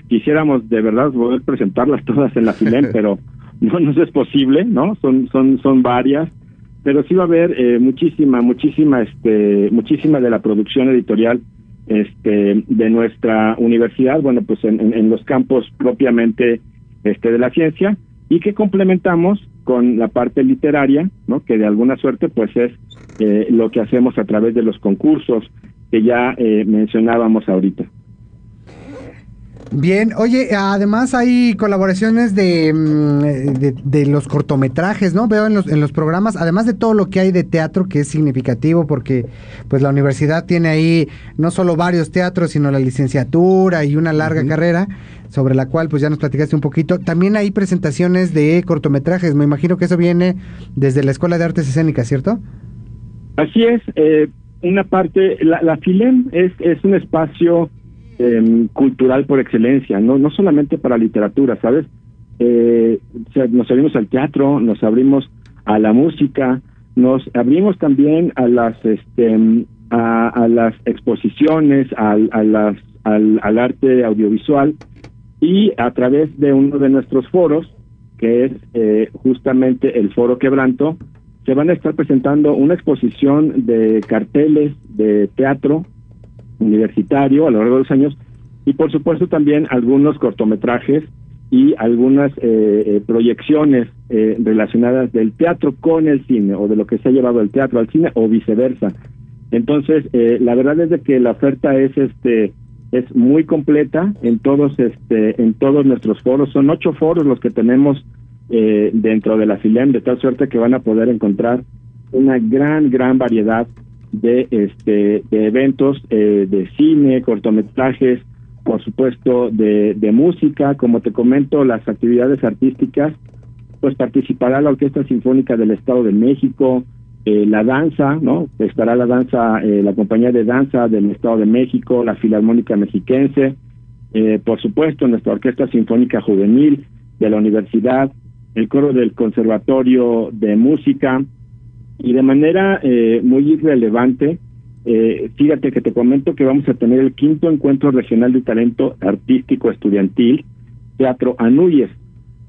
Quisiéramos de verdad poder presentarlas todas en la FILEM pero no nos es posible, ¿no? Son, son, son varias, pero sí va a haber eh, muchísima, muchísima, este, muchísima de la producción editorial este, de nuestra universidad, bueno, pues en, los campos propiamente este, de la ciencia, y que complementamos con la parte literaria, ¿no? Que de alguna suerte, pues es eh, lo que hacemos a través de los concursos que ya eh, mencionábamos ahorita. Bien, oye, además hay colaboraciones de, mm, de, los cortometrajes, ¿no? Veo en los, en los programas, además de todo lo que hay de teatro, que es significativo porque pues la universidad tiene ahí no solo varios teatros, sino la licenciatura y una larga carrera sobre la cual pues ya nos platicaste un poquito. También hay presentaciones de cortometrajes, me imagino que eso viene desde la Escuela de Artes Escénicas, ¿cierto? Así es, eh, una parte, la, la FILEM es, es un espacio Em, cultural por excelencia, no no solamente para literatura, ¿sabes? Eh, nos abrimos al teatro, nos abrimos a la música, nos abrimos también a las este a, las exposiciones, al, a las, al, al arte audiovisual y a través de uno de nuestros foros, que es eh, justamente el Foro Quebranto, se van a estar presentando una exposición de carteles de teatro universitario a lo largo de los años y por supuesto también algunos cortometrajes y algunas eh, eh, proyecciones eh, relacionadas del teatro con el cine o de lo que se ha llevado el teatro al cine o viceversa. Entonces, la verdad es de que la oferta es este es muy completa en todos este en todos nuestros foros. Son ocho foros los que tenemos dentro de la FILEM, de tal suerte que van a poder encontrar una gran gran variedad de este de eventos eh, de cine, cortometrajes, por supuesto de, de música, como te comento, las actividades artísticas, pues participará la Orquesta Sinfónica del Estado de México, eh, la danza, ¿no? Estará la danza, eh, la compañía de danza del Estado de México, la Filarmónica Mexiquense, eh, por supuesto nuestra Orquesta Sinfónica Juvenil de la Universidad, el coro del Conservatorio de Música y de manera muy relevante, fíjate que te comento que vamos a tener el quinto encuentro regional de talento artístico estudiantil, Teatro Anuyes,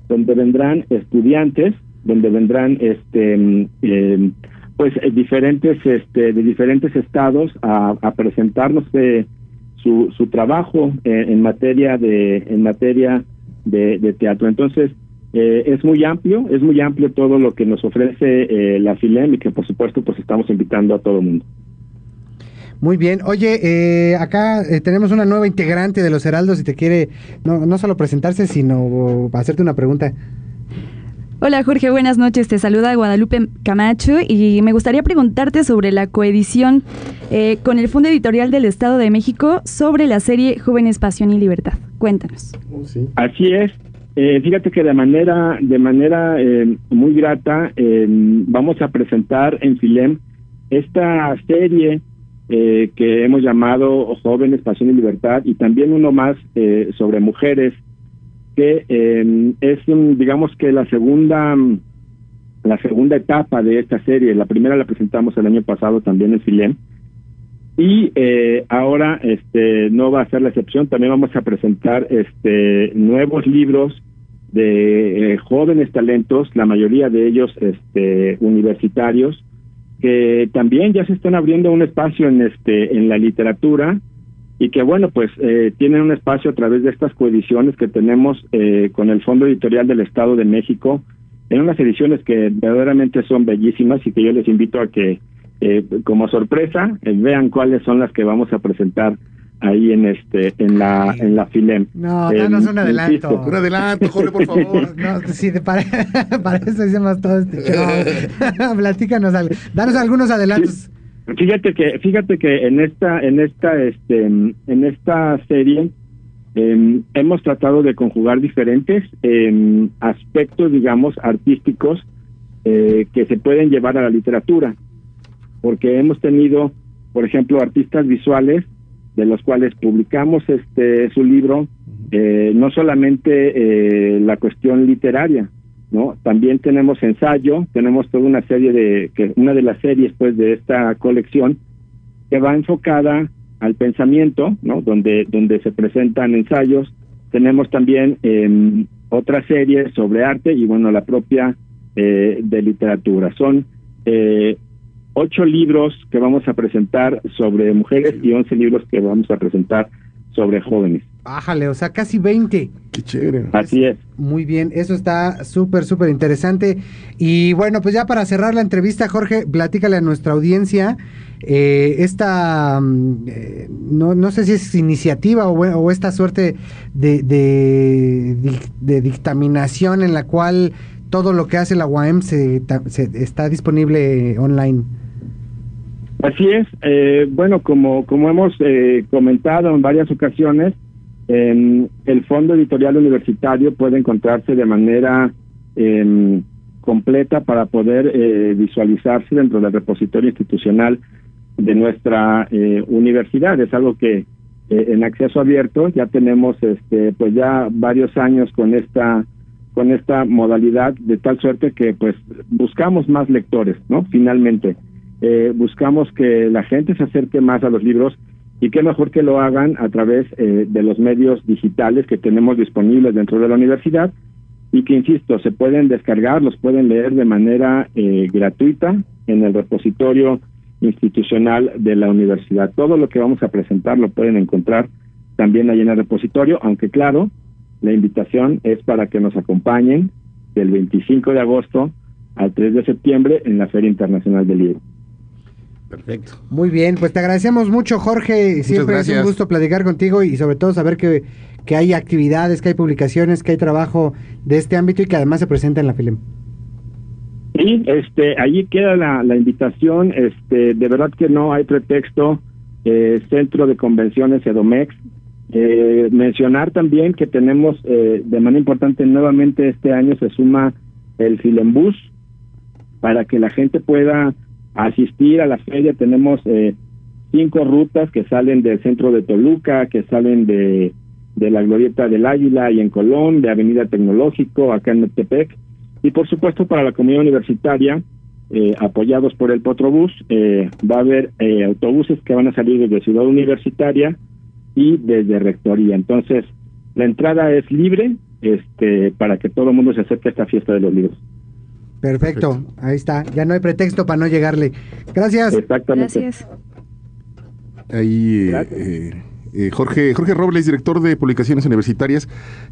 donde vendrán estudiantes, donde vendrán este pues eh, diferentes este de diferentes estados a, presentarnos de su, su trabajo en, materia de en materia de, teatro. Entonces eh, es muy amplio es muy amplio todo lo que nos ofrece eh, la FILEM y que por supuesto pues estamos invitando a todo el mundo muy bien. Oye, acá tenemos una nueva integrante de los Heraldos y te quiere no, no solo presentarse, sino hacerte una pregunta. Hola Jorge, buenas noches. Te saluda Guadalupe Camacho y me gustaría preguntarte sobre la coedición eh, con el Fondo Editorial del Estado de México sobre la serie Jóvenes, Pasión y Libertad. Cuéntanos. Oh, Así es. Eh, fíjate que de manera de manera eh, muy grata vamos a presentar en Filem esta serie que hemos llamado Jóvenes, Pasión y Libertad y también uno más sobre mujeres que eh, es, digamos que la segunda la segunda etapa de esta serie. La primera la presentamos el año pasado también en Filem. Y eh, ahora este no va a ser la excepción, también vamos a presentar este nuevos libros de eh, jóvenes talentos, la mayoría de ellos este universitarios, que también ya se están abriendo un espacio en este en la literatura y que bueno, pues eh, tienen un espacio a través de estas coediciones que tenemos eh, con el Fondo Editorial del Estado de México, en unas ediciones que verdaderamente son bellísimas y que yo les invito a que eh, como sorpresa vean cuáles son las que vamos a presentar ahí en este en la en la Filem. No, danos un adelanto. Un adelanto, Jorge, por favor. no, sí, para, para eso hicimos todo este Platícanos, danos algunos adelantos. Fíjate que, fíjate que en esta, en esta, este, en esta serie em, hemos tratado de conjugar diferentes em, aspectos, digamos, artísticos eh, que se pueden llevar a la literatura, porque hemos tenido, por ejemplo, artistas visuales de los cuales publicamos este su libro, eh, no solamente eh, la cuestión literaria, ¿no? También tenemos ensayo, tenemos toda una serie de, que una de las series pues de esta colección que va enfocada al pensamiento, ¿no? Donde, donde se presentan ensayos, tenemos también eh, otra serie sobre arte y bueno, la propia eh, de literatura. Son eh, ocho libros que vamos a presentar sobre mujeres y once libros que vamos a presentar sobre jóvenes. Bájale, o sea, casi 20. Qué chévere. Así es. Muy bien, eso está súper, súper interesante. Y bueno, pues ya para cerrar la entrevista, Jorge, platícale a nuestra audiencia eh, esta, mm, eh, no, no sé si es iniciativa o, esta suerte de, de, dictaminación en la cual todo lo que hace la UAM se, se está disponible online. Así es. Eh, bueno, como, como hemos eh, comentado en varias ocasiones, el Fondo Editorial Universitario puede encontrarse de manera em, completa para poder eh, visualizarse dentro del repositorio institucional de nuestra universidad. Es algo que en acceso abierto ya tenemos este pues ya varios años con esta con esta modalidad de tal suerte que pues buscamos más lectores, ¿no? Finalmente eh, buscamos que la gente se acerque más a los libros y qué mejor que lo hagan a través eh, de los medios digitales que tenemos disponibles dentro de la universidad y que, insisto, se pueden descargar, los pueden leer de manera eh, gratuita en el repositorio institucional de la universidad. Todo lo que vamos a presentar lo pueden encontrar también ahí en el repositorio, aunque claro, la invitación es para que nos acompañen del 25 de agosto al 3 de septiembre en la Feria Internacional del Libro. Perfecto. Muy bien, pues te agradecemos mucho, Jorge. Siempre es un gusto platicar contigo y sobre todo saber que, que hay actividades, que hay publicaciones, que hay trabajo de este ámbito y que además se presenta en la FILEM. Sí, este, allí queda la, la invitación. Este, de verdad que no hay pretexto. Eh, Centro de Convenciones EDOMEX. Eh, mencionar también que tenemos eh, de manera importante nuevamente este año se suma el Filembus para que la gente pueda asistir a la feria. Tenemos eh, cinco rutas que salen del centro de Toluca, que salen de, de la Glorieta del Águila y en Colón, de Avenida Tecnológico, acá en Metepec. Y por supuesto para la comunidad universitaria, eh, apoyados por el Potrobús, eh, va a haber eh, autobuses que van a salir desde Ciudad Universitaria y desde Rectoría. Entonces, la entrada es libre este, para que todo el mundo se acerque a esta fiesta de los libros. Perfecto, ahí está. Ya no hay pretexto para no llegarle. Gracias. Exactamente. Gracias. Ahí, eh, eh, eh, Jorge, Jorge Robles, director de publicaciones universitarias,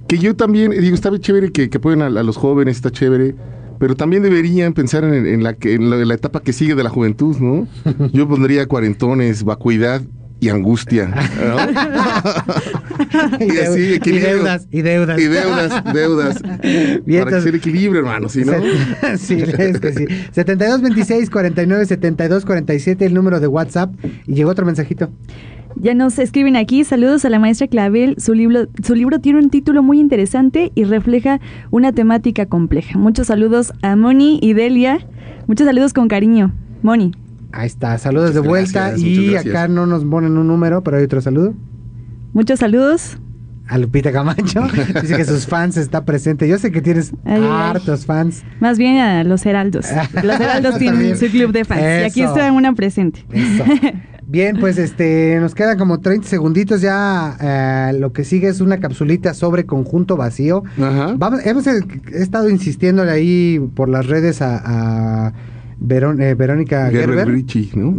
que yo también, digo, está chévere que, que apoyen a, a los jóvenes, está chévere, pero también deberían pensar en, en la, que, en la, en la etapa que sigue de la juventud, ¿no? Yo pondría cuarentones, vacuidad y angustia. ¿no? Y, y así, deu- y equilibrio. deudas, y deudas. Y deudas, deudas. Bien, para que sea el equilibrio, hermano, si no. Sí, es que sí. 72 26 49 72 47 el número de WhatsApp y llegó otro mensajito. Ya nos escriben aquí, saludos a la maestra Clavel, su libro, su libro tiene un título muy interesante y refleja una temática compleja. Muchos saludos a Moni y Delia, muchos saludos con cariño. Moni, Ahí está, saludos de vuelta gracias, y acá no nos ponen un número, pero hay otro saludo. muchos saludos. A Lupita Camacho, dice que sus fans está presente. Yo sé que tienes Ay, ay. hartos fans. Más bien a los heraldos. Los heraldos tienen su club de fans. Y aquí está una presente. Eso. Bien, pues este nos quedan como 30 segunditos ya. eh, lo que sigue es una capsulita sobre conjunto vacío. Ajá. Vamos, hemos eh, he estado insistiéndole ahí por las redes a, a Verón- eh, Verónica Gerber Gerber. Brici, ¿no?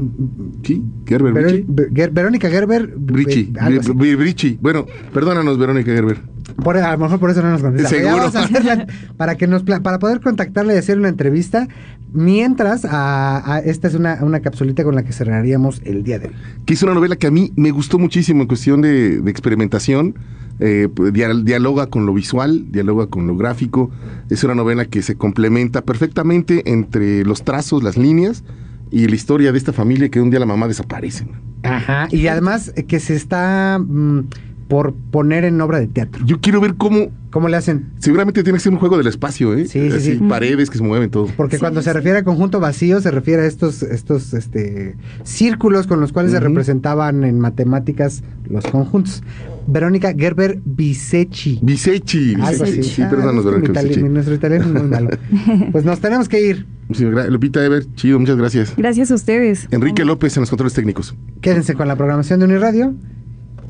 Sí, Gerber Brici. Ver- Ger- Verónica Gerber. Brici, eh, Brici. Bueno, perdónanos, Verónica Gerber. Por- a lo mejor por eso no nos contesta. Seguro. vamos a hacerla para que nos para poder contactarle y hacer una entrevista. Mientras, a, a- esta es una, una capsulita con la que cerraríamos el día de hoy. que es una novela que a mí me gustó muchísimo en cuestión de, de experimentación. Eh, dia- dialoga con lo visual, dialoga con lo gráfico. Es una novela que se complementa perfectamente entre los trazos, las líneas y la historia de esta familia que un día la mamá desaparece. Ajá. Y además eh, que se está mm, por poner en obra de teatro. Yo quiero ver cómo. ¿Cómo le hacen? Seguramente tiene que ser un juego del espacio, ¿eh? Sí, sí, Así, sí. Paredes que se mueven, todo. Porque Sí, cuando se refiere a conjunto vacío, se refiere a estos, estos este, círculos con los cuales se representaban en matemáticas los conjuntos. Verónica Gerber Bisechi. Bisechi. Bisechi. Sí, Ah, perdónanos, Verónica. Bisechi. Nuestro italiano es muy malo. Pues nos tenemos que ir. Sí, Lupita Ever, chido, muchas gracias. Gracias a ustedes. Enrique López en los controles técnicos. Quédense con la programación de Uniradio.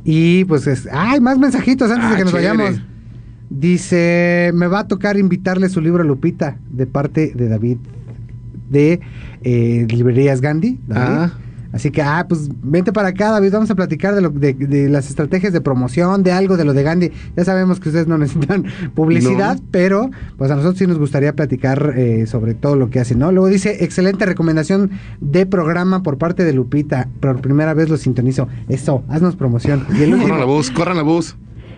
Y pues, es, ¡ay! Más mensajitos antes de Ah, que nos chévere. vayamos. Dice, me va a tocar invitarle su libro a Lupita, de parte de David, de eh, Librerías Gandhi. David. Ah. Así que, ah, pues vente para acá, David, vamos a platicar de, lo, de, de las estrategias de promoción, de algo, de lo de Gandhi. Ya sabemos que ustedes no necesitan publicidad, No. pero pues a nosotros sí nos gustaría platicar eh, sobre todo lo que hacen, ¿no? Luego dice, excelente recomendación de programa por parte de Lupita. Por primera vez lo sintonizo. Eso, haznos promoción. Y el Corran la voz, corran la voz.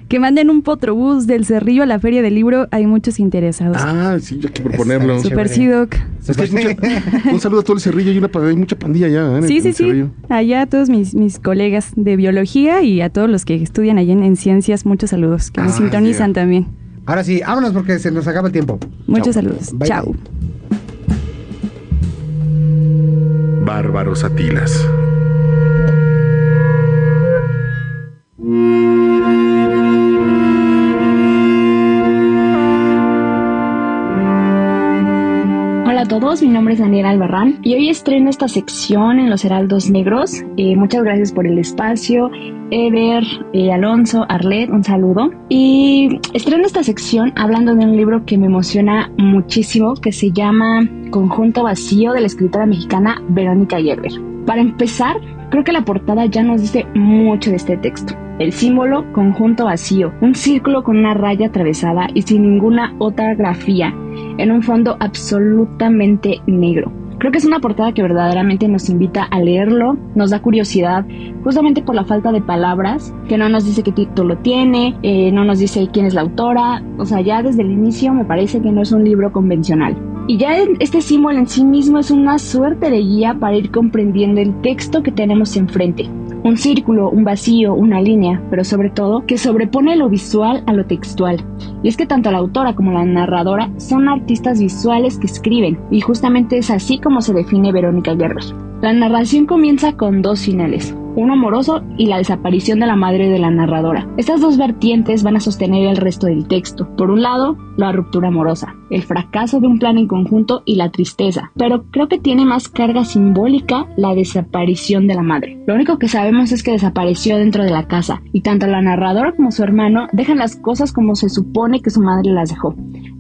Que manden un potrobús del Cerrillo a la Feria del Libro, hay muchos interesados. Ah, sí, hay que proponerlo. Super. Sidoc. Es que hay mucha- un saludo a todo el cerrillo, hay, una, hay mucha pandilla allá. ¿eh? Sí, en sí, sí. Cerrillo. Allá a todos mis, mis colegas de biología y a todos los que estudian allá en, en ciencias, muchos saludos, que nos Ah, sintonizan también. Ahora sí, vámonos porque se nos acaba el tiempo. Muchos Chao. saludos. Bye, Chao. Bárbaros Atilas. A todos, mi nombre es Daniela Albarrán y hoy estreno esta sección en Los Heraldos Negros. Eh, muchas gracias por el espacio. Ever, eh, Alonso, Arlet, un saludo. Y estreno esta sección hablando de un libro que me emociona muchísimo que se llama Conjunto Vacío de la escritora mexicana Verónica Gerber. Para empezar, creo que la portada ya nos dice mucho de este texto. El símbolo conjunto vacío, un círculo con una raya atravesada y sin ninguna otra grafía, en un fondo absolutamente negro. Creo que es una portada que verdaderamente nos invita a leerlo, nos da curiosidad, justamente por la falta de palabras, que no nos dice qué título tiene, eh, no nos dice quién es la autora, o sea, ya desde el inicio me parece que no es un libro convencional. Y ya este símbolo en sí mismo es una suerte de guía para ir comprendiendo el texto que tenemos enfrente. Un círculo, un vacío, una línea, pero sobre todo que sobrepone lo visual a lo textual. Y es que tanto la autora como la narradora son artistas visuales que escriben, y justamente es así como se define Verónica Guerrero. La narración comienza con dos finales, uno amoroso y la desaparición de la madre de la narradora. Estas dos vertientes van a sostener el resto del texto. Por un lado, la ruptura amorosa, el fracaso de un plan en conjunto y la tristeza, pero creo que tiene más carga simbólica la desaparición de la madre. Lo único que sabemos es que desapareció dentro de la casa y tanto la narradora como su hermano dejan las cosas como se supone que su madre las dejó.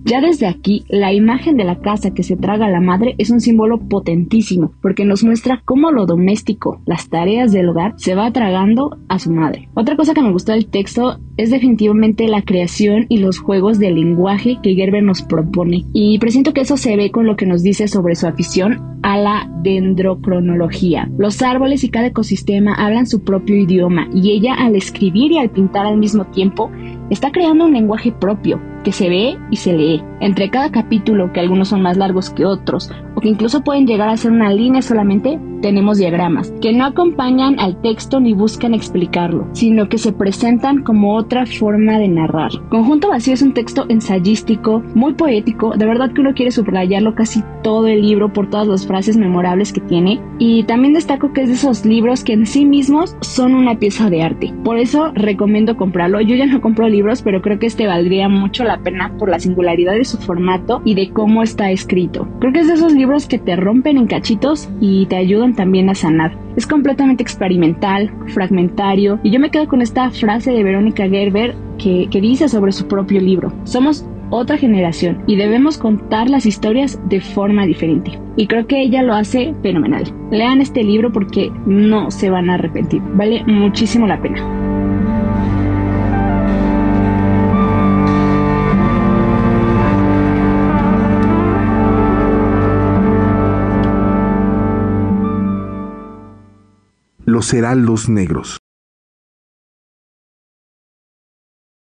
Ya desde aquí, la imagen de la casa que se traga a la madre es un símbolo potentísimo, porque nos muestra cómo lo doméstico, las tareas del hogar, se va tragando a su madre. Otra cosa que me gustó del texto es definitivamente la creación y los juegos de lenguaje que Gerber nos propone. Y presiento que eso se ve con lo que nos dice sobre su afición a la dendrocronología. Los árboles y cada ecosistema hablan su propio idioma y ella al escribir y al pintar al mismo tiempo está creando un lenguaje propio que se ve y se lee. Entre cada capítulo, que algunos son más largos que otros, o que incluso pueden llegar a ser una línea solamente, tenemos diagramas, que no acompañan al texto ni buscan explicarlo, sino que se presentan como otra forma de narrar. Conjunto Vacío es un texto ensayístico, muy poético, de verdad que uno quiere subrayarlo casi todo el libro por todas las frases memorables que tiene, y también destaco que es de esos libros que en sí mismos son una pieza de arte. Por eso recomiendo comprarlo. Yo ya no compro libros, pero creo que este valdría mucho la pena por la singularidad de su formato y de cómo está escrito. Creo que es de esos libros que te rompen en cachitos y te ayudan también a sanar. Es completamente experimental, fragmentario, y yo me quedo con esta frase de Verónica Gerber que, que dice sobre su propio libro. Somos otra generación y debemos contar las historias de forma diferente. Y creo que ella lo hace fenomenal. Lean este libro porque no se van a arrepentir. Vale muchísimo la pena. Los heraldos negros.